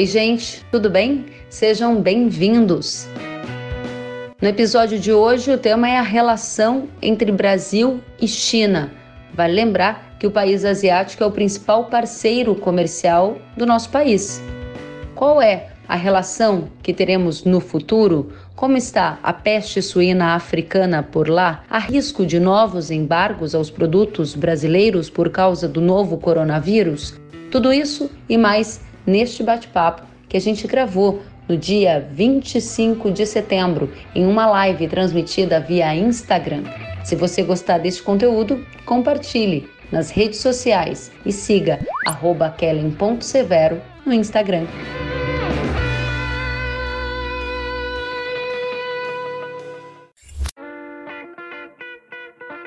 Oi, gente, tudo bem? Sejam bem-vindos. No episódio de hoje, o tema é a relação entre Brasil e China. Vale lembrar que o país asiático é o principal parceiro comercial do nosso país. Qual é a relação que teremos no futuro? Como está a peste suína africana por lá? Há risco de novos embargos aos produtos brasileiros por causa do novo coronavírus? Tudo isso e mais neste bate-papo que a gente gravou no dia 25 de setembro em uma live transmitida via Instagram. Se você gostar deste conteúdo, compartilhe nas redes sociais e siga kellen.severo no Instagram.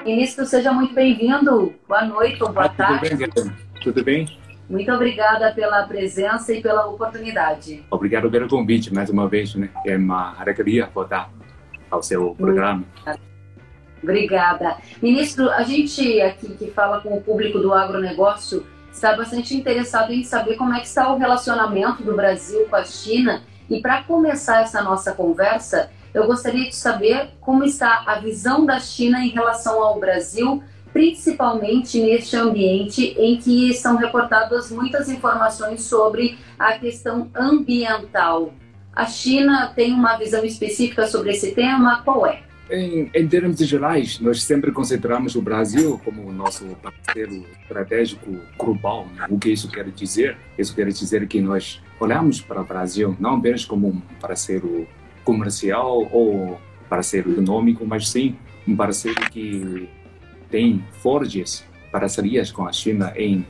Ministro, seja muito bem-vindo. Boa noite ou boa ah, tarde. Tudo bem, Tudo bem? Muito obrigada pela presença e pela oportunidade. Obrigado pelo convite mais uma vez, né? É uma alegria voltar ao seu programa. Obrigada. Ministro, a gente aqui que fala com o público do agronegócio está bastante interessado em saber como é que está o relacionamento do Brasil com a China. E para começar essa nossa conversa, eu gostaria de saber como está a visão da China em relação ao Brasil, principalmente neste ambiente em que são reportadas muitas informações sobre a questão ambiental. A China tem uma visão específica sobre esse tema? Qual é? Em, em, termos gerais, nós sempre consideramos o Brasil como o nosso parceiro estratégico global. Né? O que isso quer dizer? Isso quer dizer que nós olhamos para o Brasil não apenas como um parceiro comercial ou parceiro econômico, mas sim um parceiro que tem fortes parcerias com a China em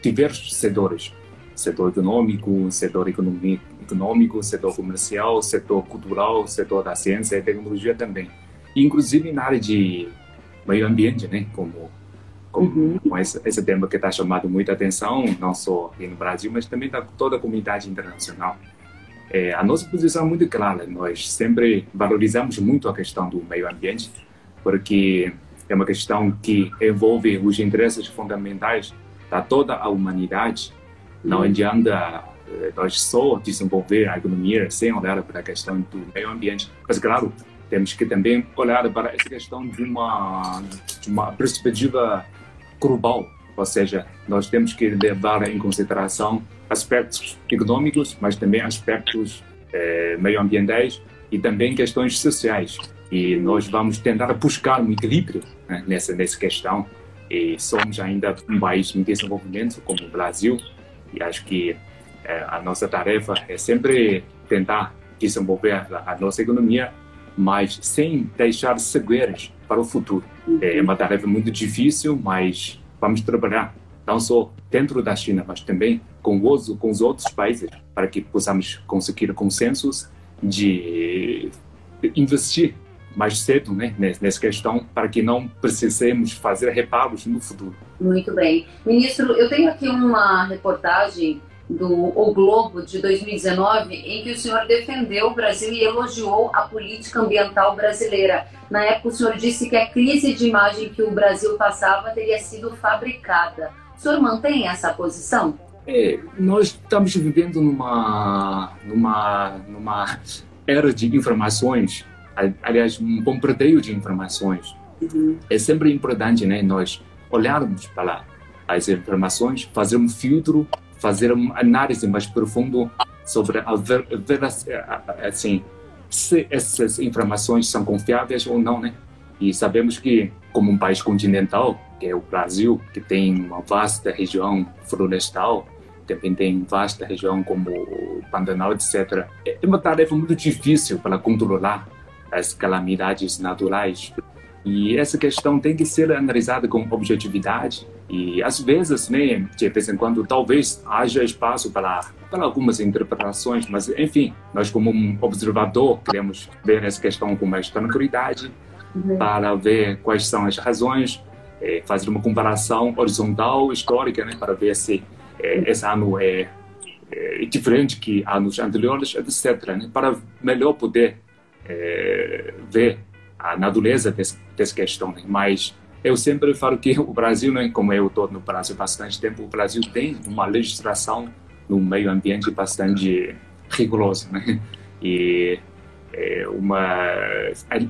diversos setores. Setor econômico, setor econômico, setor comercial, setor cultural, setor da ciência e tecnologia também. Inclusive na área de meio ambiente, né? Como, como uhum. esse, esse tema que está chamando muita atenção, não só aqui no Brasil, mas também da toda a comunidade internacional. É, a nossa posição é muito clara. Nós sempre valorizamos muito a questão do meio ambiente, porque é uma questão que envolve os interesses fundamentais da toda a humanidade. Não uhum. adianta é, nós só desenvolver a economia sem olhar para a questão do meio ambiente. Mas, claro, temos que também olhar para essa questão de uma, de uma perspectiva global, ou seja, nós temos que levar em consideração aspectos econômicos, mas também aspectos eh, meioambientais e também questões sociais. E nós vamos tentar buscar um equilíbrio né, nessa, nessa questão. E somos ainda um país em desenvolvimento, como o Brasil, e acho que eh, a nossa tarefa é sempre tentar desenvolver a, a nossa economia, mas sem deixar sequelas para o futuro. É uma tarefa muito difícil, mas vamos trabalhar não só dentro da China, mas também com os, com os outros países, para que possamos conseguir consensos de investir mais cedo né, nessa questão, para que não precisemos fazer reparos no futuro. Muito bem. Ministro, eu tenho aqui uma reportagem do O Globo de 2019, em que o senhor defendeu o Brasil e elogiou a política ambiental brasileira. Na época, o senhor disse que a crise de imagem que o Brasil passava teria sido fabricada. O senhor mantém essa posição? É, nós estamos vivendo numa, numa, numa era de informações, aliás, um bombardeio de informações. Uhum. É sempre importante né, nós olharmos para as informações, fazer um filtro, fazer uma análise mais profunda sobre a ver, ver, assim, se essas informações são confiáveis ou não, né? E sabemos que, como um país continental, que é o Brasil, que tem uma vasta região florestal, também tem vasta região como o Pantanal, etc. É uma tarefa muito difícil para controlar as calamidades naturais. E essa questão tem que ser analisada com objetividade. E às vezes, né, de vez em quando, talvez haja espaço para, para algumas interpretações, mas enfim, nós como um observador queremos ver essa questão com mais tranquilidade uhum. para ver quais são as razões, é, fazer uma comparação horizontal, histórica, né, para ver se é, esse ano é, é, diferente que anos anteriores, etc., né, para melhor poder é, ver a natureza dessa, questão. Mas eu sempre falo que o Brasil, né, como eu estou no Brasil há bastante tempo, o Brasil tem uma legislação num meio ambiente bastante rigoroso, né? E é uma,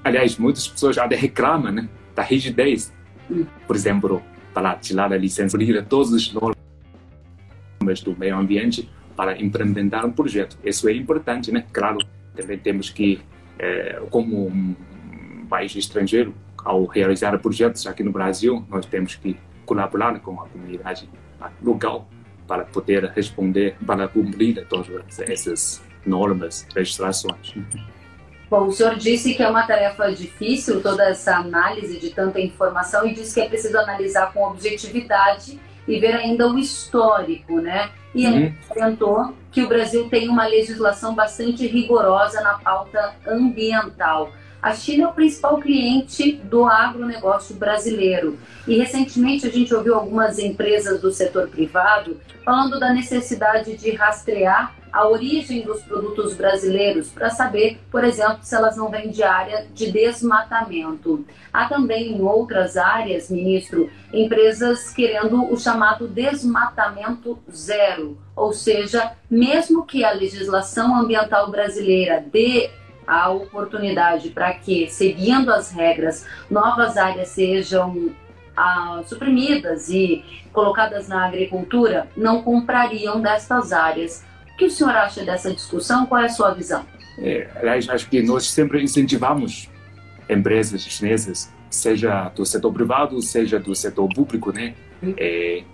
aliás, muitas pessoas até reclamam, né, da rigidez, por exemplo, para tirar a licença, todos os normas do meio ambiente para implementar um projeto. Isso é importante, né? Claro, também temos que, é, como um país estrangeiro, ao realizar projetos aqui no Brasil, nós temos que colaborar com a comunidade local para poder responder, para cumprir todas essas normas, legislações. Bom, o senhor disse que é uma tarefa difícil toda essa análise de tanta informação e disse que é preciso analisar com objetividade e ver ainda o histórico, né? E uhum. ele comentou que o Brasil tem uma legislação bastante rigorosa na pauta ambiental. A China é o principal cliente do agronegócio brasileiro. E recentemente a gente ouviu algumas empresas do setor privado falando da necessidade de rastrear a origem dos produtos brasileiros para saber, por exemplo, se elas não vêm de área de desmatamento. Há também em outras áreas, ministro, empresas querendo o chamado desmatamento zero, ou seja, mesmo que a legislação ambiental brasileira dê a oportunidade para que, seguindo as regras, novas áreas sejam ah, suprimidas e colocadas na agricultura, não comprariam destas áreas. O que o senhor acha dessa discussão? Qual é a sua visão? É, aliás, acho que nós sempre incentivamos empresas chinesas, seja do setor privado, seja do setor público, né, é,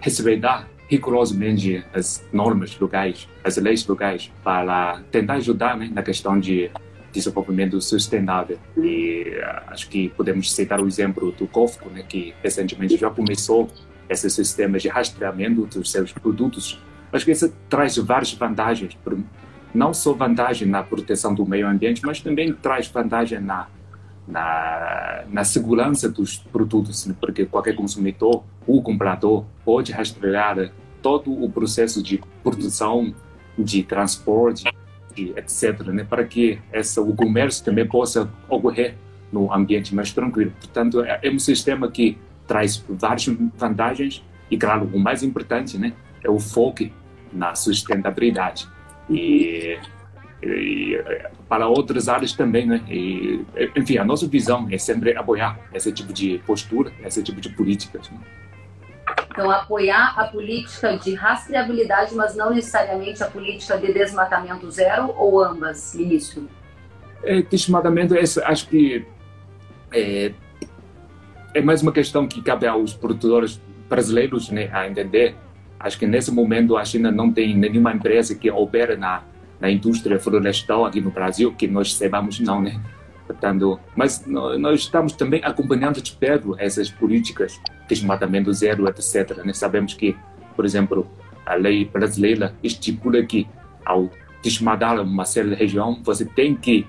respeitar rigorosamente as normas locais, as leis locais, para tentar ajudar né, na questão de desenvolvimento sustentável. E uh, acho que podemos citar o exemplo do COFCO, né, que recentemente já começou esse sistema de rastreamento dos seus produtos. Acho que isso traz várias vantagens, não só vantagem na proteção do meio ambiente, mas também traz vantagem na na, na segurança dos produtos, né? porque qualquer consumidor, o comprador, pode rastrear todo o processo de produção, de transporte, etc., né, para que essa, o comércio também possa ocorrer no ambiente mais tranquilo. Portanto, é, é um sistema que traz várias vantagens e, claro, o mais importante né, é o foco na sustentabilidade. E, e para outras áreas também, né? E, enfim, a nossa visão é sempre apoiar esse tipo de postura, esse tipo de políticas. Né? Então, apoiar a política de rastreabilidade, mas não necessariamente a política de desmatamento zero ou ambas, ministro? É, desmatamento, acho que é, é mais uma questão que cabe aos produtores brasileiros né, a entender. Acho que nesse momento a China não tem nenhuma empresa que opera na, na indústria florestal aqui no Brasil, que nós saibamos não, né? Portanto, mas nós estamos também acompanhando de perto essas políticas de desmatamento zero, etc. Né? Sabemos que, por exemplo, a lei brasileira estipula que ao desmatar uma certa região, você tem que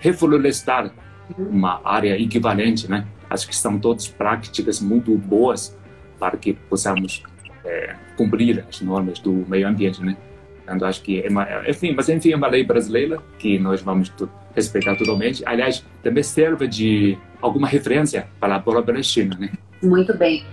reflorestar uma área equivalente, né? Acho que são todas práticas muito boas para que possamos é, cumprir as normas do meio ambiente, né? Portanto, acho que é uma, enfim, mas enfim, é uma lei brasileira que nós vamos respeitar totalmente. Aliás, também serve de alguma referência para a própria China, né? Muito bem.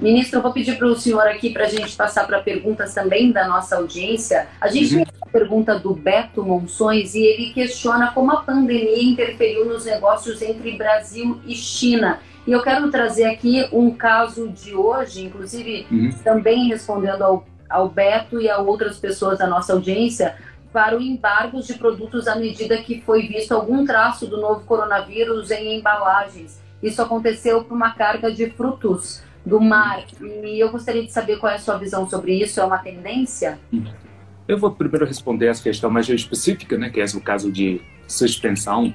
Ministro, eu vou pedir para o senhor aqui para a gente passar para perguntas também da nossa audiência. A gente uhum. tem a pergunta do Beto Monções e ele questiona como a pandemia interferiu nos negócios entre Brasil e China. E eu quero trazer aqui um caso de hoje, inclusive uhum. também respondendo ao ao Beto e a outras pessoas da nossa audiência para o embargo de produtos à medida que foi visto algum traço do novo coronavírus em embalagens. Isso aconteceu por uma carga de frutos do mar. E eu gostaria de saber qual é a sua visão sobre isso. É uma tendência? Eu vou primeiro responder essa questão mais específica, né, que é o caso de suspensão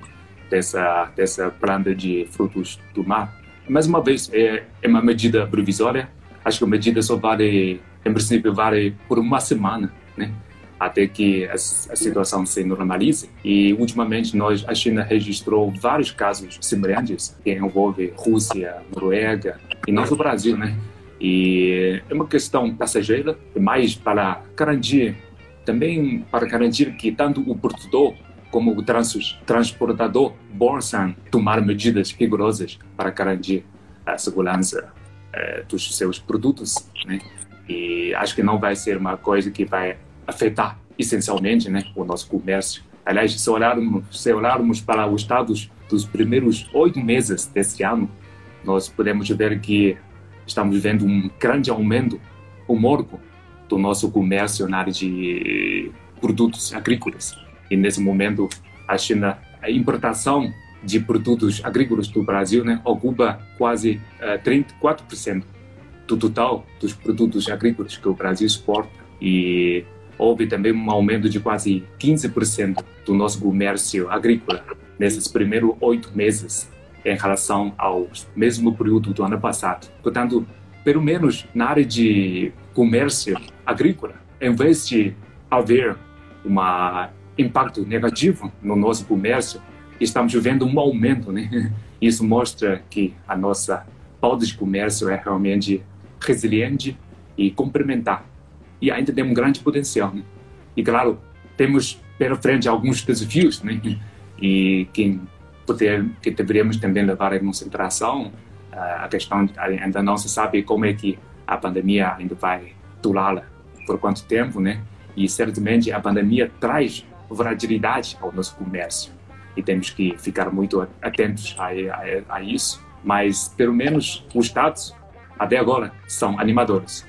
dessa dessa planta de frutos do mar. Mais uma vez, é, é uma medida provisória. Acho que a medida só vale em princípio, vale por uma semana, né? até que a, situação se normalize. E, ultimamente, nós, a China registrou vários casos semelhantes que envolvem Rússia, Noruega e não o Brasil, né? E é uma questão passageira, mais para garantir, também para garantir que tanto o produtor como o trans, transportador possam tomar medidas rigorosas para garantir a segurança eh, dos seus produtos, né? E acho que não vai ser uma coisa que vai afetar essencialmente né, o nosso comércio. Aliás, se olharmos, se olharmos para os dados dos primeiros oito meses deste ano, nós podemos ver que estamos vendo um grande aumento homólogo do nosso comércio na área de produtos agrícolas. E nesse momento, a China, a importação de produtos agrícolas do Brasil né, ocupa quase uh, eh, 34% do total dos produtos agrícolas que o Brasil exporta. E houve também um aumento de quase 15% do nosso comércio agrícola nesses primeiros oito meses em relação ao mesmo período do ano passado. Portanto, pelo menos na área de comércio agrícola, em vez de haver um impacto negativo no nosso comércio, estamos vendo um aumento. Né? Isso mostra que a nossa pauta de comércio é realmente resiliente e complementar. E ainda tem um grande potencial. Né? E, claro, temos pela frente alguns desafios né? e que, poder, que deveríamos também levar em consideração. A questão ainda não se sabe como é que a pandemia ainda vai durar por quanto tempo, né? E certamente a pandemia traz fragilidade ao nosso comércio e temos que ficar muito atentos a, a, a isso. Mas pelo menos os dados até agora são animadores.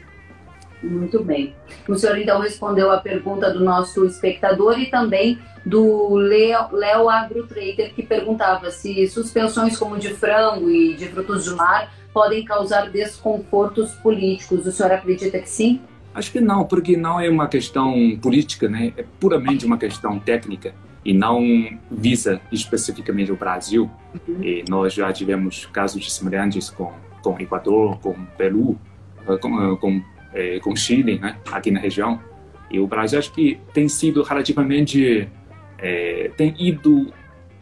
Muito bem. O senhor então respondeu a pergunta do nosso espectador e também do Léo AgroTrader, que perguntava se suspensões como de frango e de frutos do mar podem causar desconfortos políticos. O senhor acredita que sim? Acho que não, porque não é uma questão política, né? é puramente uma questão técnica e não visa especificamente o Brasil. Uhum. E nós já tivemos casos semelhantes com com Equador, com Peru, eh, com, eh, com, é, com Chile, né, aqui na região. E o Brasil acho que tem sido relativamente é, tem ido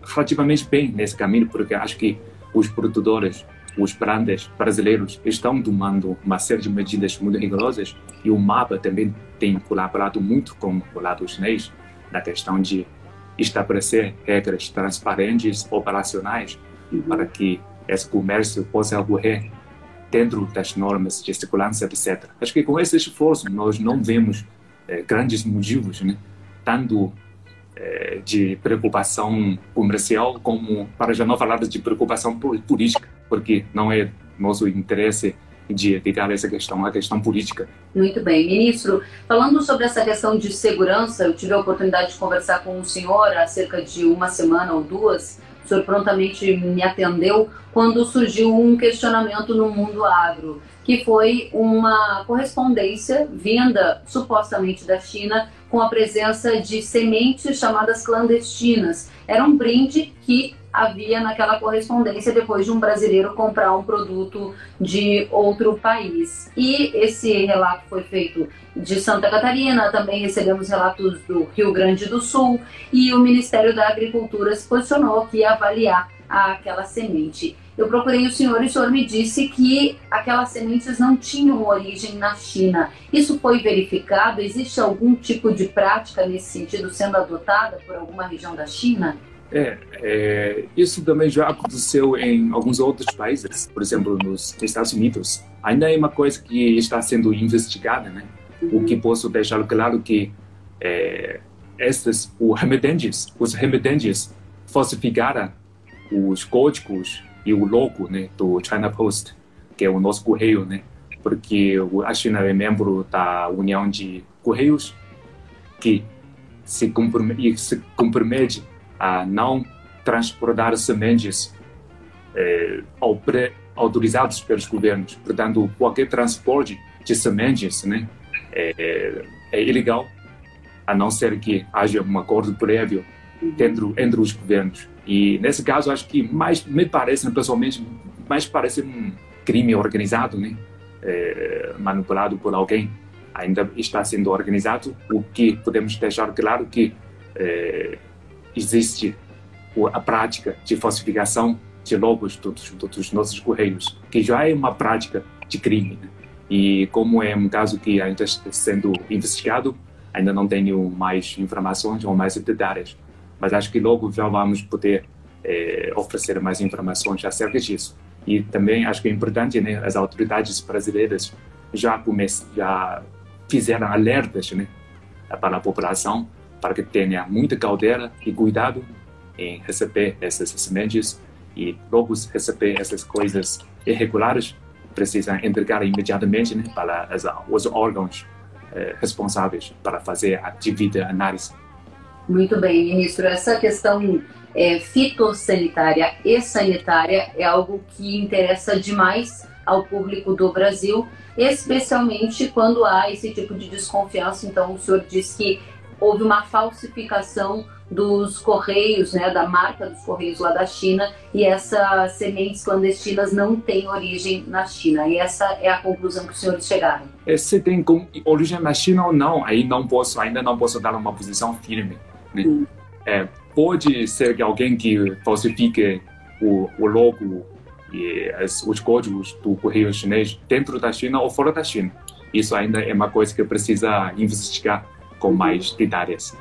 relativamente bem nesse caminho, porque acho que os produtores, os grandes brasileiros estão tomando uma série de medidas muito rigorosas e o MAPA também tem colaborado muito com o lado chinês na questão de estabelecer regras transparentes, operacionais, uhum. para que esse comércio possa ocorrer dentro das normas de segurança, etc. Acho que com esse esforço nós não vemos eh, grandes motivos, né? tanto eh, de preocupação comercial como, para já não falar de preocupação política, porque não é nosso interesse de ligar essa questão à questão política. Muito bem. Ministro, falando sobre essa questão de segurança, eu tive a oportunidade de conversar com o senhor há cerca de uma semana ou duas o senhor prontamente me atendeu quando surgiu um questionamento no mundo agro, que foi uma correspondência vinda supostamente da China com a presença de sementes chamadas clandestinas. Era um brinde que havia naquela correspondência depois de um brasileiro comprar um produto de outro país. E esse relato foi feito de Santa Catarina, também recebemos relatos do Rio Grande do Sul e o Ministério da Agricultura se posicionou que ia avaliar aquela semente. Eu procurei o senhor e o senhor me disse que aquelas sementes não tinham origem na China. Isso foi verificado? Existe algum tipo de prática nesse sentido sendo adotada por alguma região da China? É, é, isso também já aconteceu em alguns outros países, por exemplo, nos Estados Unidos. Ainda é uma coisa que está sendo investigada, né? Uhum. O que posso deixar claro que é, estes, os remetentes, os remetentes falsificaram os códigos e o logo, né, do China Post, que é o nosso correio, né? Porque a China é membro da União de Correios, que se compromete, se compromete a não transportar sementes eh, autorizados pelos governos. Portanto, qualquer transporte de sementes né, é, é, ilegal, a não ser que haja um acordo prévio entre, entre os governos. E nesse caso, acho que mais me parece, pessoalmente, mais parece um crime organizado, né? É, manipulado por alguém. Ainda está sendo organizado, o que podemos deixar claro que é, existe a prática de falsificação de logos dos, dos nossos correios, que já é uma prática de crime. Né? E como é um caso que ainda está sendo investigado, ainda não tenho mais informações ou mais detalhes. Mas acho que logo já vamos poder é, oferecer mais informações acerca disso. E também acho que é importante né, as autoridades brasileiras já já fizeram alertas né, para a população para que tenha muita cautela e cuidado em receber essas sementes e logo receber essas coisas irregulares precisam entregar imediatamente né, para as, os órgãos eh, responsáveis para fazer a devida análise. Muito bem, ministro. Essa questão é, fitossanitária e sanitária é algo que interessa demais ao público do Brasil, especialmente quando há esse tipo de desconfiança. Então, o senhor diz que houve uma falsificação dos correios, né, da marca dos correios lá da China, e essas sementes clandestinas não têm origem na China. E essa é a conclusão que os senhores chegaram. Se tem origem na China ou não, aí não posso, ainda não posso dar uma posição firme. É, pode ser que alguém que falsifique o, o logo e as, os códigos do correio chinês dentro da China ou fora da China. Isso ainda é uma coisa que precisa investigar com uhum. mais detalhes.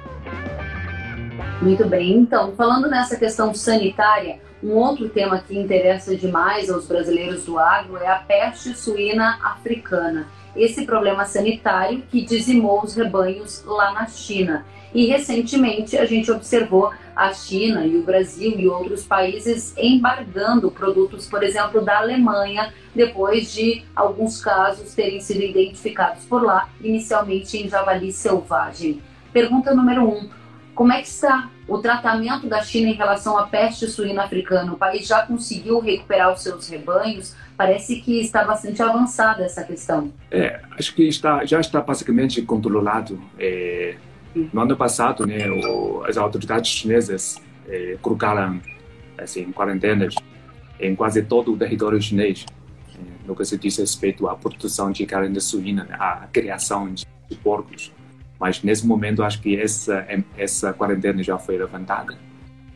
Muito bem. Então, falando nessa questão sanitária, um outro tema que interessa demais aos brasileiros do agro é a peste suína africana. Esse problema sanitário que dizimou os rebanhos lá na China. E recentemente a gente observou a China e o Brasil e outros países embargando produtos, por exemplo, da Alemanha, depois de alguns casos terem sido identificados por lá, inicialmente em javali selvagem. Pergunta número um: como é que está o tratamento da China em relação à peste suína africana? O país já conseguiu recuperar os seus rebanhos? Parece que está bastante avançada essa questão. É, acho que está, já está basicamente controlado. É no ano passado, né, o, as autoridades chinesas eh, colocaram assim, quarentenas em quase todo o território chinês, eh, no que se diz respeito à produção de carne suína, né, à criação de, de porcos. Mas nesse momento acho que essa essa quarentena já foi levantada.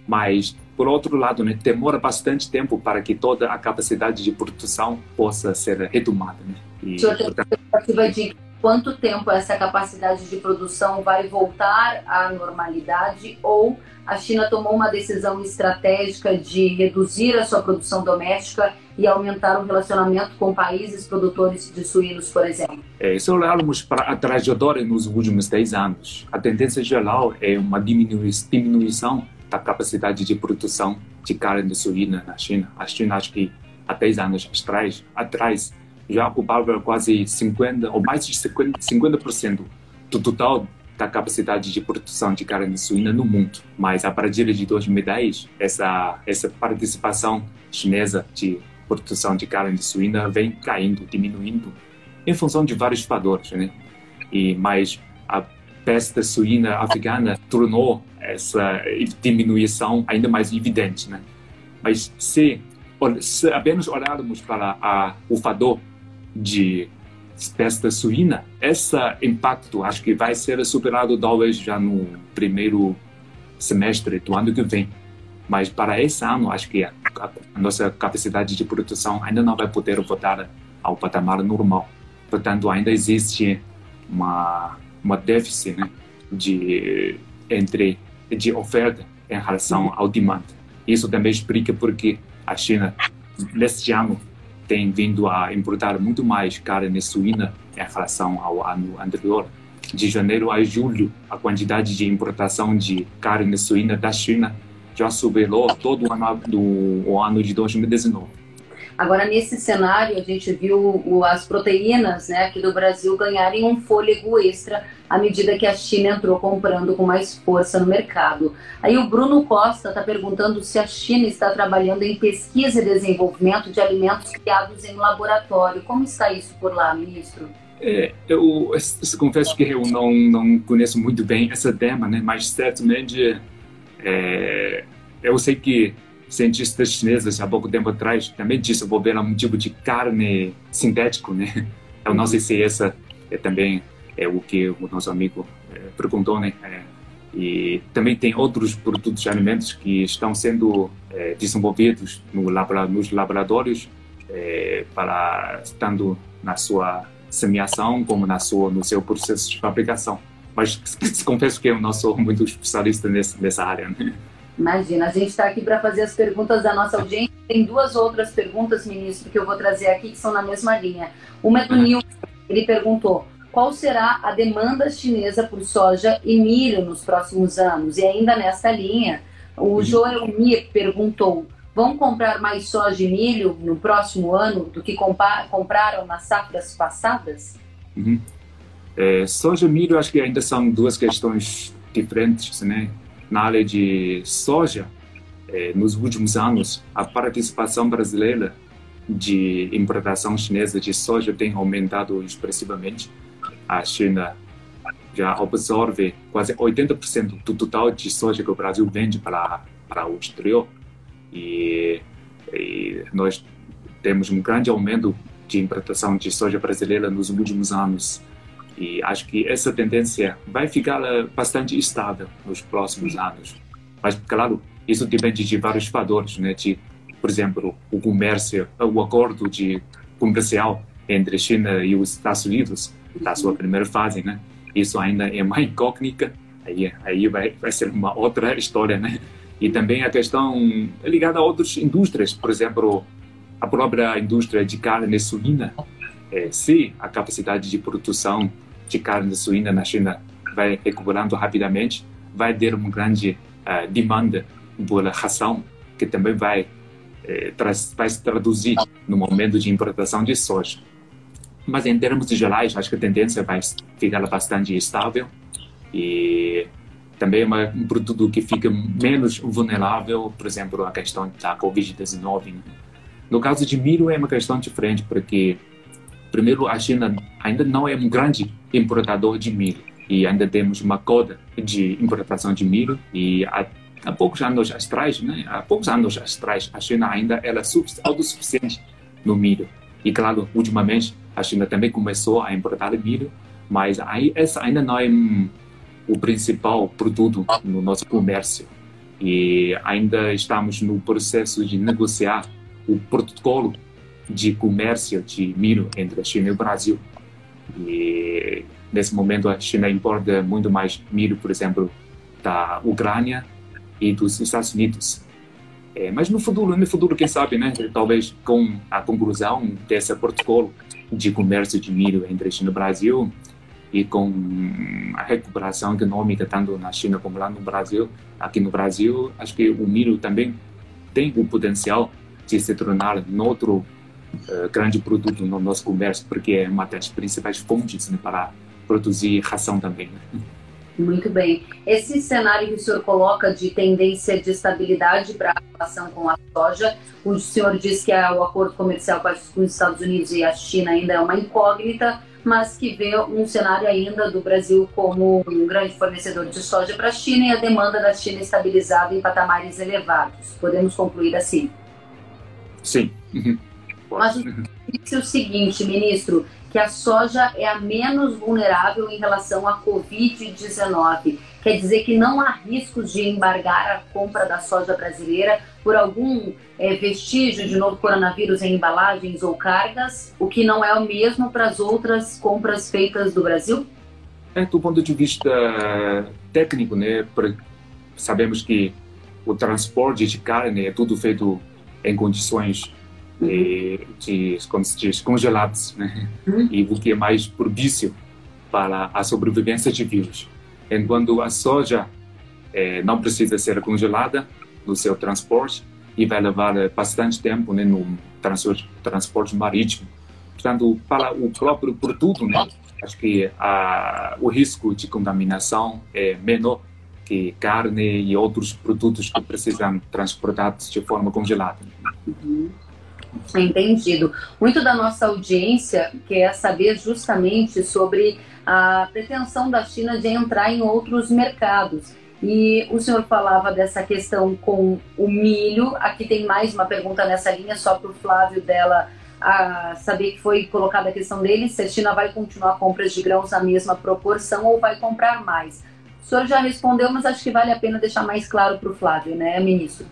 Mas por outro lado, né, demora bastante tempo para que toda a capacidade de produção possa ser retomada. Né? E, portanto... de quanto tempo essa capacidade de produção vai voltar à normalidade ou a China tomou uma decisão estratégica de reduzir a sua produção doméstica e aumentar o relacionamento com países produtores de suínos, por exemplo? É, se olharmos para a trajetória nos últimos 10 anos, a tendência geral é uma diminuição da capacidade de produção de carne suína na China. A China, acho que há 10 anos atrás, atrás já ocupava quase 50 ou mais de 50%, 50 do total da capacidade de produção de carne suína no mundo. Mas a partir de 2010, essa essa participação chinesa de produção de carne suína vem caindo, diminuindo, em função de vários fatores, né? E mais a peste suína africana tornou essa diminuição ainda mais evidente, né? Mas se, se apenas olharmos para a, o fator de peste suína, esse impacto acho que vai ser superado talvez já no primeiro semestre do ano que vem. Mas para esse ano, acho que a, a, nossa capacidade de produção ainda não vai poder voltar ao patamar normal. Portanto, ainda existe uma uma déficit né, de entre de oferta em relação ao demand. Isso também explica porque a China neste ano tem vindo a importar muito mais carne suína em relação ao ano anterior. De janeiro a julho, a quantidade de importação de carne suína da China já superou todo o ano, do, o ano de 2019. Agora, nesse cenário, a gente viu as proteínas né, aqui do Brasil ganharem um fôlego extra à medida que a China entrou comprando com mais força no mercado. Aí o Bruno Costa está perguntando se a China está trabalhando em pesquisa e desenvolvimento de alimentos criados em laboratório. Como está isso por lá, ministro? É, eu, eu, confesso que eu não, não conheço muito bem esse tema, né? mas certamente é, eu sei que cientistas chineses há pouco tempo atrás também desenvolveram um tipo de carne sintético, né? Eu não sei se essa é também é o que o nosso amigo é, perguntou, né? É, e também tem outros produtos de alimentos que estão sendo é, desenvolvidos no labra, nos laboratórios é, para tanto na sua semeação como na sua no seu processo de fabricação. Mas confesso que eu não sou muito especialista nessa, nessa área. Né? Imagina, a gente está aqui para fazer as perguntas da nossa audiência. Tem duas outras perguntas, ministro, que eu vou trazer aqui que são na mesma linha. Uma é do Nilson, Ele perguntou qual será a demanda chinesa por soja e milho nos próximos anos. E ainda nesta linha, o. Joel Mir perguntou: vão comprar mais soja e milho no próximo ano do que compraram nas safras passadas? Uhum. É, soja e milho, acho que ainda são duas questões diferentes, né? Na área de soja, é, nos últimos anos, a participação brasileira de importação chinesa de soja tem aumentado expressivamente. A China já absorve quase 80% do total de soja que o Brasil vende para para o exterior e, e, nós temos um grande aumento de importação de soja brasileira nos últimos anos e acho que essa tendência vai ficar eh, bastante estável nos próximos anos. Mas claro isso depende de vários fatores né? De por exemplo o comércio o acordo de comercial entre China e os Estados Unidos da sua primeira fase né? Isso ainda é uma incógnita, aí, aí vai, vai ser uma outra história, né? E também a questão ligada a outras indústrias, por exemplo, a própria indústria de carne suína, é, se a capacidade de produção de carne suína na China vai recuperando rapidamente, vai ter uma grande uh, demanda por ração, que também vai, uh, vai se traduzir no momento de importação de soja. Mas em termos gerais, acho que a tendência vai ficar bastante estável e também é um produto que fica menos vulnerável, por exemplo, a questão da Covid-19. Né? No caso de milho é uma questão diferente, porque primeiro a China ainda não é um grande importador de milho e ainda temos uma coda de importação de milho e há, há poucos anos atrás, né? Há poucos anos atrás a China ainda era autossuficiente no milho e claro, ultimamente a China também começou a importar milho, mas aí essa ainda não é o principal produto no nosso comércio. E ainda estamos no processo de negociar o protocolo de comércio de milho entre a China e o Brasil. E nesse momento a China importa muito mais milho, por exemplo, da Ucrânia e dos Estados Unidos. É, mas no futuro, no futuro, quem sabe, né? Talvez com a conclusão desse protocolo de comércio de milho entre China e Brasil e com a recuperação econômica tanto na China como lá no Brasil, aqui no Brasil, acho que o milho também tem o potencial de se tornar outro uh, grande produto no nosso comércio, porque é uma das principais fontes né, para produzir ração também. Né? Muito bem. Esse cenário que o senhor coloca de tendência de estabilidade para a relação com a soja, o senhor diz que o acordo comercial com os Estados Unidos e a China ainda é uma incógnita, mas que vê um cenário ainda do Brasil como um grande fornecedor de soja para a China e a demanda da China estabilizada em patamares elevados. Podemos concluir assim? Sim. Uhum. Mas o seguinte, ministro, que a soja é a menos vulnerável em relação à Covid-19. Quer dizer que não há riscos de embargar a compra da soja brasileira por algum é, vestígio de novo coronavírus em embalagens ou cargas, o que não é o mesmo para as outras compras feitas do Brasil? É, do ponto de vista técnico, né, sabemos que o transporte de carne é tudo feito em condições de, de, diz, congelados, né? Uhum. E o que é mais propício para a sobrevivência de vírus. Enquanto a soja é, não precisa ser congelada no seu transporte e vai levar bastante tempo né, no transporte, transporte marítimo. Portanto, para o próprio produto, né, acho que a, o risco de contaminação é menor que carne e outros produtos que precisam transportados de forma congelada. Uhum. Entendido. Muito da nossa audiência quer saber justamente sobre a pretensão da China de entrar em outros mercados. E o senhor falava dessa questão com o milho. Aqui tem mais uma pergunta nessa linha, só para o Flávio dela a saber que foi colocada a questão dele, se a China vai continuar compras de grãos na mesma proporção ou vai comprar mais. O senhor já respondeu, mas acho que vale a pena deixar mais claro para o Flávio, né, ministro?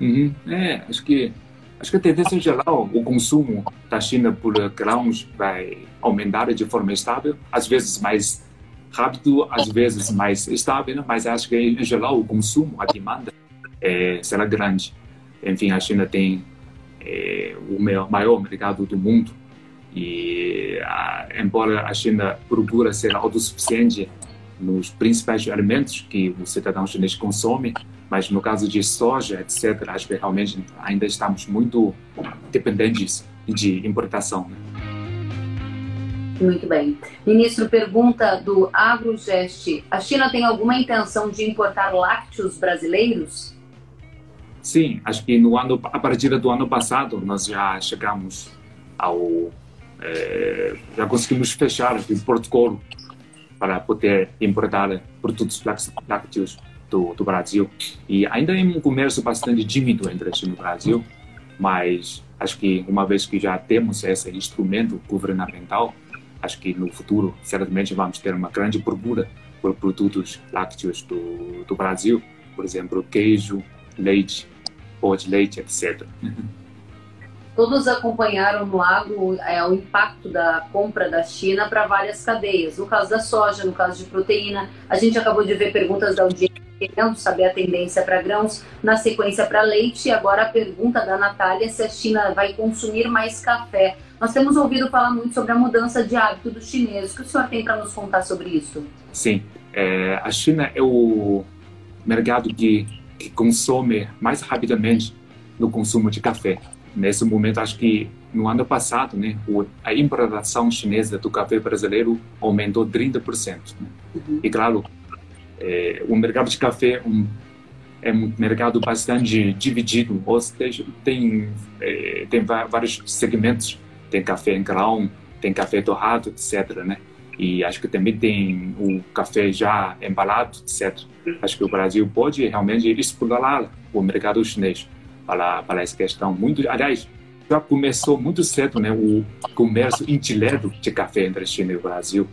Uhum. É, acho que Acho que a tendência em geral, o consumo da China por grãos vai aumentar de forma estável, às vezes mais rápido, às vezes mais estável, né? mas acho que em geral o consumo, a demanda é, será grande. Enfim, a China tem é, o maior mercado do mundo E, embora a China procura ser autossuficiente nos principais alimentos que o cidadão chinês consome, mas no caso de soja, etc., acho que realmente ainda estamos muito dependentes de importação. Né? Muito bem. Ministro, pergunta do AgroGest. A China tem alguma intenção de importar lácteos brasileiros? Sim, acho que no ano, a partir do ano passado nós já chegamos ao... É, já conseguimos fechar o protocolo para poder importar produtos lácteos do, do Brasil. E ainda é um comércio bastante tímido entre a China e o Brasil, mas acho que uma vez que já temos esse instrumento governamental, acho que no futuro certamente vamos ter uma grande procura por produtos lácteos do, do Brasil, por exemplo, queijo, leite, pó de leite, etc. Todos acompanharam no agro é, o impacto da compra da China para várias cadeias. No caso da soja, no caso de proteína, a gente acabou de ver perguntas da audiência querendo saber a tendência para grãos, na sequência para leite. E agora a pergunta da Natália se a China vai consumir mais café. Nós temos ouvido falar muito sobre a mudança de hábito dos chineses. O que o senhor tem para nos contar sobre isso? Sim, é, a China é o mercado que, que consome mais rapidamente no consumo de café. Nesse momento, acho que no ano passado, né, a importação chinesa do café brasileiro aumentou 30%. Né? Uhum. E claro, é, o mercado de café um, é um mercado bastante dividido, ou seja, tem, é, tem vários segmentos. Tem café em grão, tem café torrado, etc. Né? E acho que também tem o café já embalado, etc. Acho que o Brasil pode realmente explorar o mercado chinês para, para essa questão. Muito, aliás, já começou muito cedo né, o comércio indireto de café entre a China e o Brasil.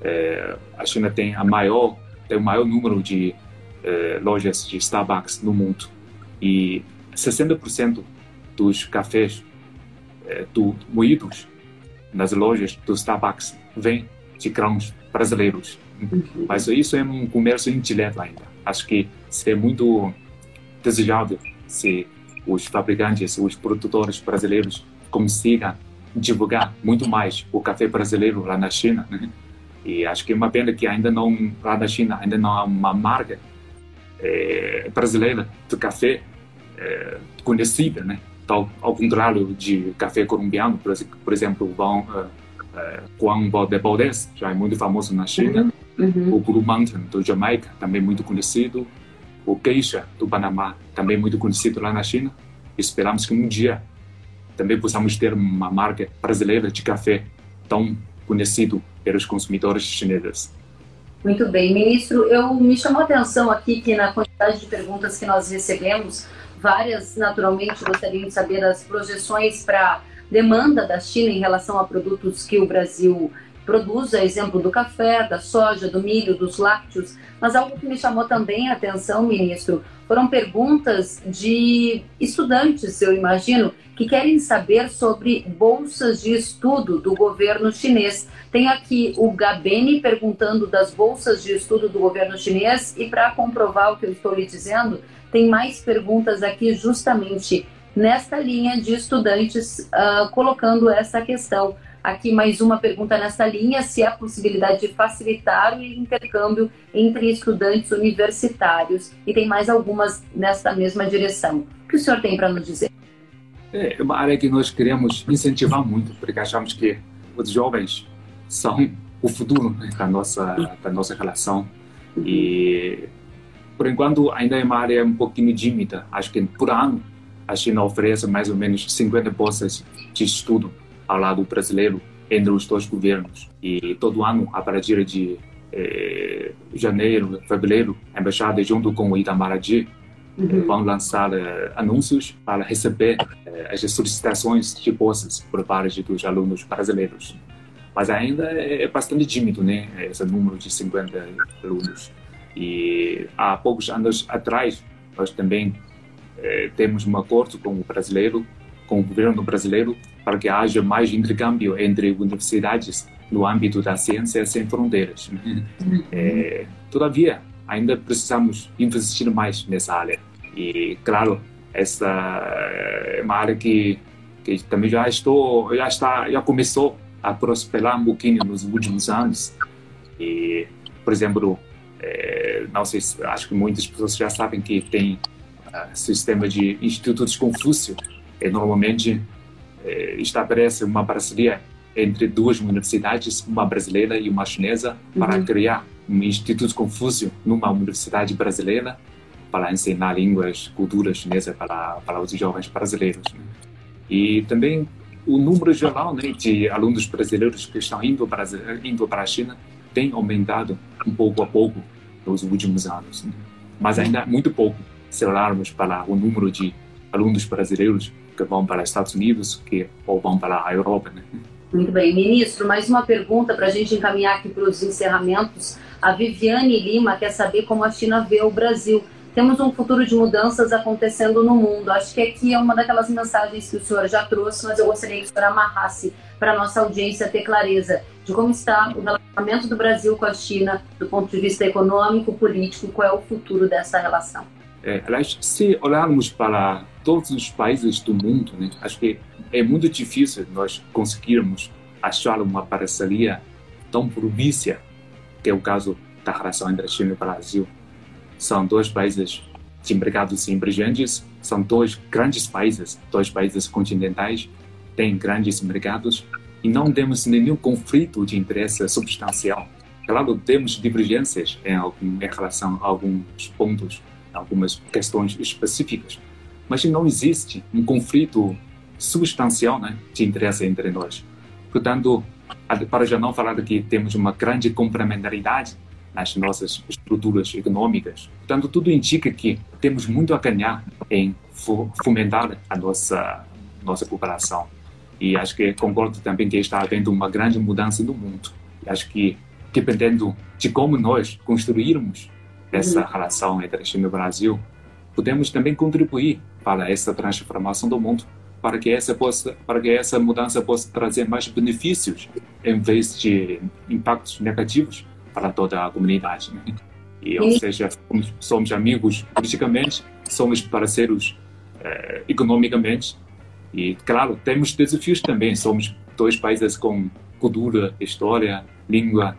É, a China tem a maior tem o maior número de eh, lojas de Starbucks no mundo e 60% dos cafés eh, do, moídos nas lojas do Starbucks vêm de grãos brasileiros. Uhum. Mas isso é um comércio indireto ainda. Acho que seria muito desejável se os fabricantes, os produtores brasileiros consigam divulgar muito mais o café brasileiro lá na China. Né? E acho que é uma pena que ainda não, lá na China, ainda não há uma marca é, brasileira de café é, conhecida, né? Tal, ao contrário de café colombiano, por, exemplo, o Juan, uh, Juan Valdez, já é muito famoso na China, uhum. Uhum. o Blue Mountain do Jamaica, também muito conhecido, o Geisha do Panamá, também muito conhecido lá na China. Esperamos que um dia também possamos ter uma marca brasileira de café tão conhecido pelos consumidores chineses. Muito bem, ministro. Eu me chamou a atenção aqui que na quantidade de perguntas que nós recebemos, várias naturalmente gostariam de saber as projeções para demanda da China em relação a produtos que o Brasil produz, a exemplo do café, da soja, do milho, dos lácteos. Mas algo que me chamou também a atenção, ministro, foram perguntas de estudantes, eu imagino, que querem saber sobre bolsas de estudo do governo chinês. Tem aqui o Gabene perguntando das bolsas de estudo do governo chinês e para comprovar o que eu estou lhe dizendo, tem mais perguntas aqui justamente nesta linha de estudantes uh, colocando essa questão. Aqui mais uma pergunta nessa linha, se há possibilidade de facilitar o intercâmbio entre estudantes universitários. E tem mais algumas nesta mesma direção. O que o senhor tem para nos dizer? É uma área que nós queremos incentivar muito, porque achamos que os jovens são o futuro né, da, nossa, da nossa relação. E, por enquanto, ainda é uma área um pouquinho tímida. Acho que por ano a China oferece mais ou menos 50 bolsas de estudo ao lado brasileiro entre os dois governos. E todo ano, a partir de eh, janeiro, fevereiro, a embaixada junto com o Itamaraty uhum. vão lançar eh, anúncios para receber eh, as solicitações de bolsas por parte dos alunos brasileiros. Mas ainda é, é bastante tímido, né, esse número de 50 alunos. E há poucos anos atrás, nós também eh, temos um acordo com o brasileiro com o governo brasileiro para que haja mais intercâmbio entre universidades no âmbito da ciência sem fronteiras. Uhum. É, todavia, ainda precisamos investir mais nessa área. E, claro, essa é uma área que, que também já estou, já está, já começou a prosperar um pouquinho nos últimos anos. E, por exemplo, é, não sei, acho que muitas pessoas já sabem que tem uh, sistema de institutos Confúcio, e normalmente é, estabelece uma parceria entre duas universidades, uma brasileira e uma chinesa, uhum. para criar um Instituto Confúcio numa universidade brasileira para ensinar línguas, cultura chinesa para, para os jovens brasileiros. E também o número geral né, de alunos brasileiros que estão indo para, indo para a China tem aumentado um pouco a pouco nos últimos anos. Né? Mas ainda muito pouco se olharmos para o número de alunos brasileiros que vão para os Estados Unidos que, ou vão para a Europa. Né? Muito bem. Ministro, mais uma pergunta para a gente encaminhar aqui para os encerramentos. A Viviane Lima quer saber como a China vê o Brasil temos um futuro de mudanças acontecendo no mundo. Acho que aqui é uma daquelas mensagens que o senhor já trouxe, mas eu gostaria que o senhor amarrasse para a nossa audiência ter clareza de como está o relacionamento do Brasil com a China do ponto de vista econômico, político, qual é o futuro dessa relação. É, se olharmos para todos os países do mundo, né, acho que é muito difícil nós conseguirmos achar uma parceria tão propícia, que é o caso da relação entre China e Brasil são dois países de mercados emergentes, são dois grandes países, dois países continentais, têm grandes mercados e não temos nenhum conflito de interesse substancial. Claro, temos divergências em, algum, em relação a alguns pontos, algumas questões específicas, mas não existe um conflito substancial né, de interesse entre nós. Portanto, para já não falar que temos uma grande complementaridade nas nossas estruturas econômicas. Portanto, tudo indica que temos muito a ganhar em fomentar a nossa nossa cooperação. E acho que concordo também que está havendo uma grande mudança no mundo. E acho que dependendo de como nós construirmos essa uhum. relação entre a China e o Brasil, podemos também contribuir para essa transformação do mundo, para que essa possa, para que essa mudança possa trazer mais benefícios em vez de impactos negativos para toda a comunidade. Né? E, ou seja, somos, somos, amigos politicamente, somos parceiros eh, economicamente e, claro, temos desafios também. Somos dois países com cultura, história, língua,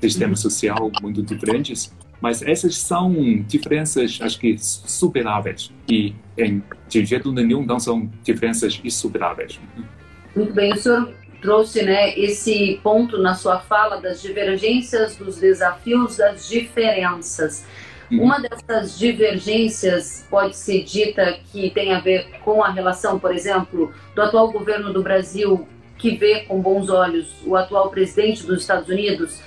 sistema uhum. social muito diferentes, mas essas são diferenças, acho que, superáveis. E, em, de jeito nenhum, não são diferenças insuperáveis. Muito bem. O senhor trouxe né, esse ponto na sua fala das divergências, dos desafios, das diferenças. Uhum. Uma dessas divergências pode ser dita que tem a ver com a relação, por exemplo, do atual governo do Brasil, que vê com bons olhos o atual presidente dos Estados Unidos,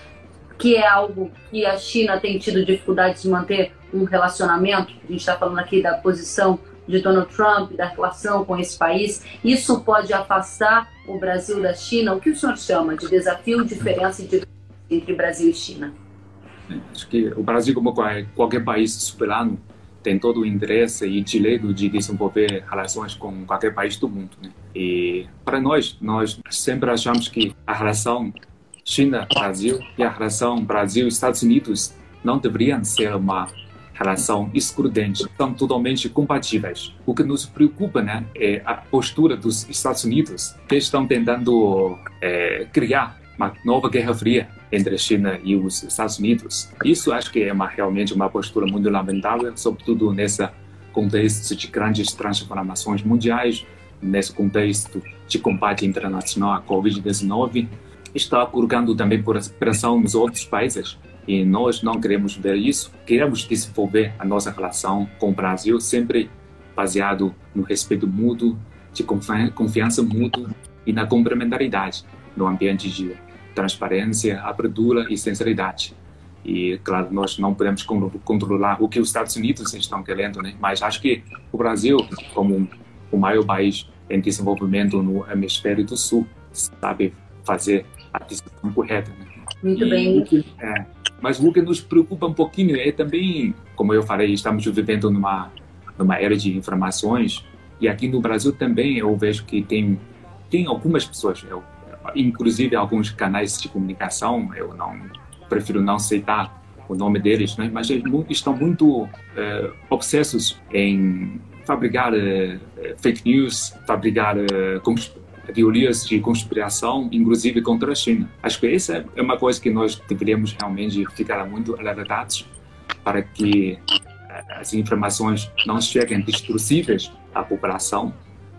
que é algo que a China tem tido dificuldade de manter um relacionamento. A gente está falando aqui da posição de Donald Trump, da relação com esse país. Isso pode afastar o Brasil da China? O que o senhor chama de desafio, diferença entre Brasil e China? Acho que o Brasil, como qualquer país soberano, tem todo o interesse e direito de desenvolver relações com qualquer país do mundo. Né? E para nós, nós sempre achamos que a relação China-Brasil e a relação Brasil-Estados Unidos não deveriam ser uma relação excludente, são totalmente compatíveis. O que nos preocupa né, é a postura dos Estados Unidos, que estão tentando é, criar uma nova guerra fria entre a China e os Estados Unidos. Isso acho que é uma, realmente uma postura muito lamentável, sobretudo nesse contexto de grandes transformações mundiais, nesse contexto de combate internacional à Covid-19. Está colocando também pressão nos outros países e nós não queremos ver isso. Queremos desenvolver a nossa relação com o Brasil sempre baseado no respeito mútuo, de confiança mútua e na complementaridade, no ambiente de transparência, abertura e sinceridade. E, claro, nós não podemos controlar o que os Estados Unidos estão querendo, né? mas acho que o Brasil, como o maior país em desenvolvimento no hemisfério do sul, sabe fazer a decisão correta. Né? Muito e bem. Que, é, mas o que nos preocupa um pouquinho é também, como eu falei, estamos vivendo numa numa era de informações e aqui no Brasil também eu vejo que tem tem algumas pessoas, eu, inclusive alguns canais de comunicação, eu não prefiro não citar o nome deles, né? mas eles estão muito é, obsessos em fabricar uh, fake news, fabricar uh, teorias de conspiração, inclusive contra a China. Acho que essa é uma coisa que nós deveríamos realmente ficar muito alertados para que as informações não cheguem destrutíveis à população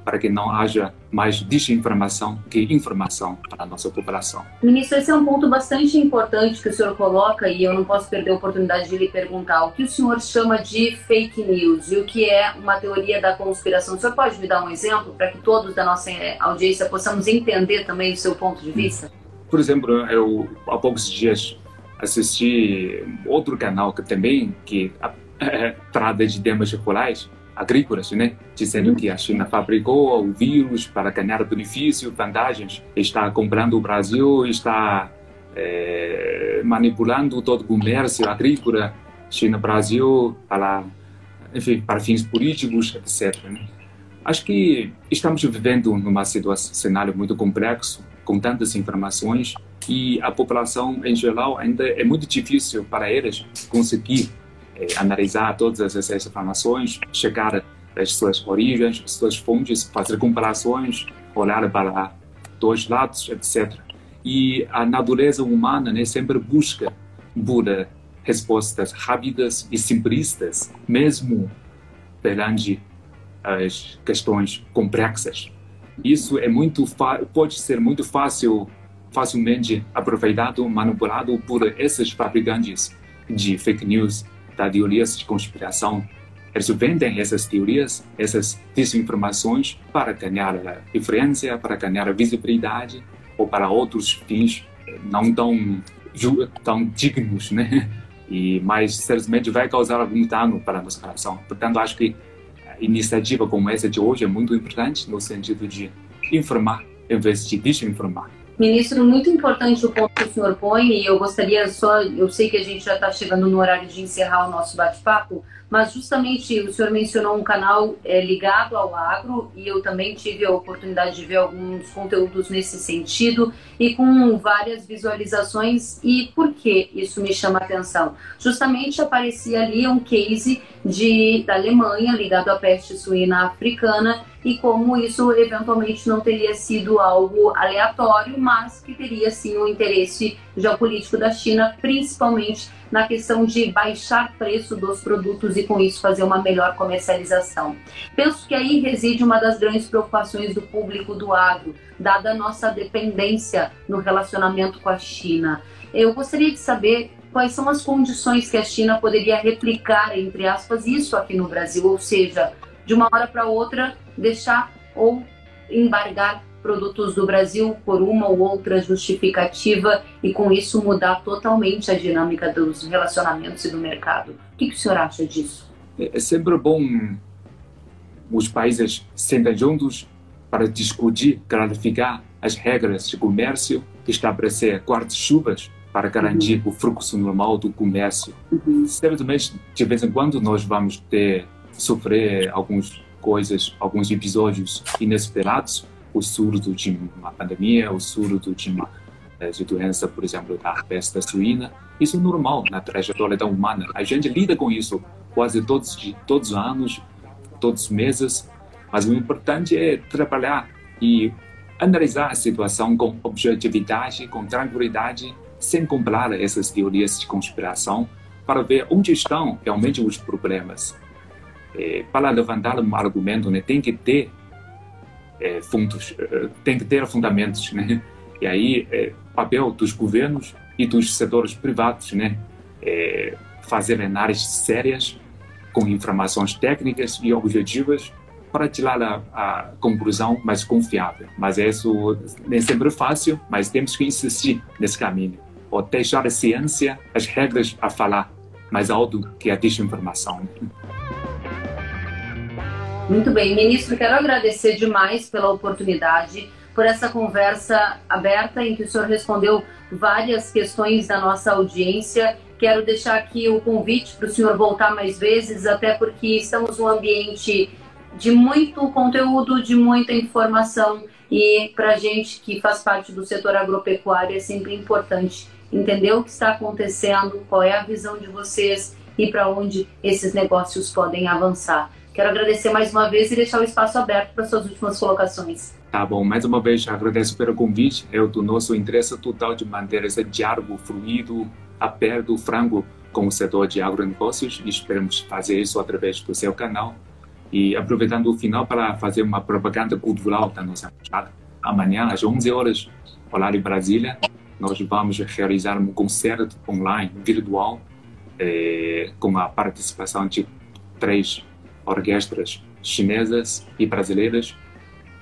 para que não haja mais desinformação que informação para a nossa população. Ministro, esse é um ponto bastante importante que o senhor coloca e eu não posso perder a oportunidade de lhe perguntar o que o senhor chama de fake news e o que é uma teoria da conspiração. O senhor pode me dar um exemplo para que todos da nossa audiência possamos entender também o seu ponto de vista? Por exemplo, eu há poucos dias assisti outro canal que também que trata de temas rurais agrícolas, né? dizendo que a China fabricou o vírus para ganhar benefícios, vantagens, está comprando o Brasil, está é, manipulando todo o comércio agrícola China-Brasil para, enfim, para fins políticos, etc. Né? Acho que estamos vivendo numa situação, cenário muito complexo, com tantas informações, e a população em geral ainda é muito difícil para eles conseguir é, analisar todas essas informações, chegar às suas origens, às suas fontes, fazer comparações, olhar para dois lados, etc. E a natureza humana né, sempre busca por respostas rápidas e simplistas, mesmo perante as questões complexas. Isso é muito pode ser muito fácil, facilmente aproveitado, manipulado por esses fabricantes de fake news da teorias de conspiração. Eles vendem essas teorias, essas desinformações para ganhar influência, para ganhar visibilidade ou para outros fins não tão, tão dignos, né? E, mas certamente vai causar algum dano para a nossa relação. Portanto, acho que iniciativa como essa de hoje é muito importante no sentido de informar em vez de desinformar. Ministro, muito importante o ponto que o senhor põe, e eu gostaria só, eu sei que a gente já está chegando no horário de encerrar o nosso bate-papo, mas justamente o senhor mencionou um canal é, ligado ao agro e eu também tive a oportunidade de ver alguns conteúdos nesse sentido e com várias visualizações. E por que isso me chama a atenção? Justamente aparecia ali um case de, da Alemanha ligado à peste suína africana e como isso eventualmente não teria sido algo aleatório, mas que teria sim um interesse geopolítico da China, principalmente na questão de baixar preço dos produtos e com isso fazer uma melhor comercialização. Penso que aí reside uma das grandes preocupações do público do agro, dada a nossa dependência no relacionamento com a China. Eu gostaria de saber quais são as condições que a China poderia replicar, entre aspas, isso aqui no Brasil, ou seja, de uma hora para outra deixar ou embargar produtos do Brasil por uma ou outra justificativa e com isso mudar totalmente a dinâmica dos relacionamentos e do mercado. O que, que o senhor acha disso? É, é sempre bom os países sentarem juntos para discutir, clarificar as regras de comércio, estabelecer guarda-chuvas para garantir uhum. o fluxo normal do comércio. Uhum. Certamente, de vez em quando, nós vamos ter sofrer algumas coisas, alguns episódios inesperados, o surto de uma pandemia, o surto de uma eh, de doença, por exemplo, da peste suína. Isso é normal na trajetória da humana. A gente lida com isso quase todos todos os anos, todos os meses. Mas o importante é trabalhar e analisar a situação com objetividade, com tranquilidade, sem comprar essas teorias de conspiração, para ver onde estão realmente os problemas é, para levantar um argumento, né, tem que ter é, fundos, é, tem que ter fundamentos, né? E aí, é, papel dos governos e dos setores privados, né, é, fazer análises sérias com informações técnicas e objetivas para tirar a, a, conclusão mais confiável. Mas isso nem sempre é fácil, mas temos que insistir nesse caminho. Ou deixar a ciência, as regras a falar mais alto que a desinformação. Muito bem, ministro, quero agradecer demais pela oportunidade, por essa conversa aberta em que o senhor respondeu várias questões da nossa audiência. Quero deixar aqui o convite para o senhor voltar mais vezes, até porque estamos num ambiente de muito conteúdo, de muita informação e para gente que faz parte do setor agropecuário é sempre importante entender o que está acontecendo, qual é a visão de vocês e para onde esses negócios podem avançar. Quero agradecer mais uma vez e deixar o espaço aberto para suas últimas colocações. Tá bom, mais uma vez agradeço pelo convite. É do nosso interesse total de manter esse diálogo fluido, aberto, franco com o setor de agronegócios e esperamos fazer isso através do seu canal. E aproveitando o final para fazer uma propaganda cultural da nossa embaixada. Amanhã, às 11 horas, horário Brasília, nós vamos realizar um concerto online, virtual, eh, com a participação de três orquestras chinesas e brasileiras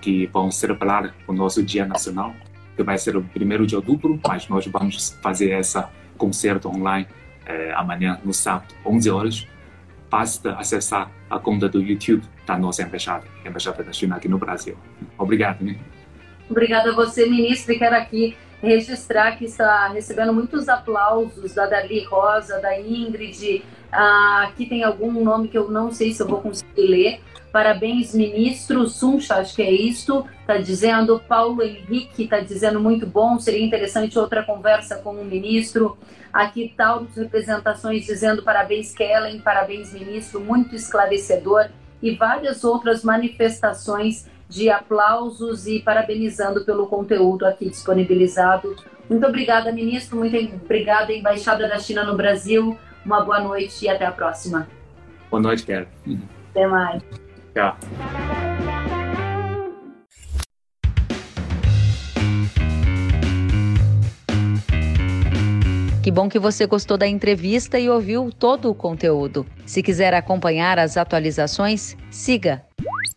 que vão celebrar o nosso Dia Nacional, que vai ser o primeiro de outubro, mas nós vamos fazer essa concerto online eh, amanhã, no sábado, 11 horas. Basta acessar a conta do YouTube da nossa embaixada, Embaixada da China aqui no Brasil. Obrigado. Né? Obrigada a você, ministro, e quero aqui registrar que está recebendo muitos aplausos da Dali Rosa, da Ingrid. Ah, aqui tem algum nome que eu não sei se eu vou conseguir ler. Parabéns, ministro Suncha, acho que é isto. Está dizendo, Paulo Henrique está dizendo muito bom, seria interessante outra conversa com o ministro. Aqui Taurus Representações dizendo parabéns, Kellen, parabéns, ministro, muito esclarecedor. E várias outras manifestações de aplausos e parabenizando pelo conteúdo aqui disponibilizado. Muito obrigada, ministro. Muito obrigada, Embaixada da China no Brasil. Uma boa noite e até a próxima. Boa noite, Kelly. Até mais. Tchau. Que bom que você gostou da entrevista e ouviu todo o conteúdo. Se quiser acompanhar as atualizações, siga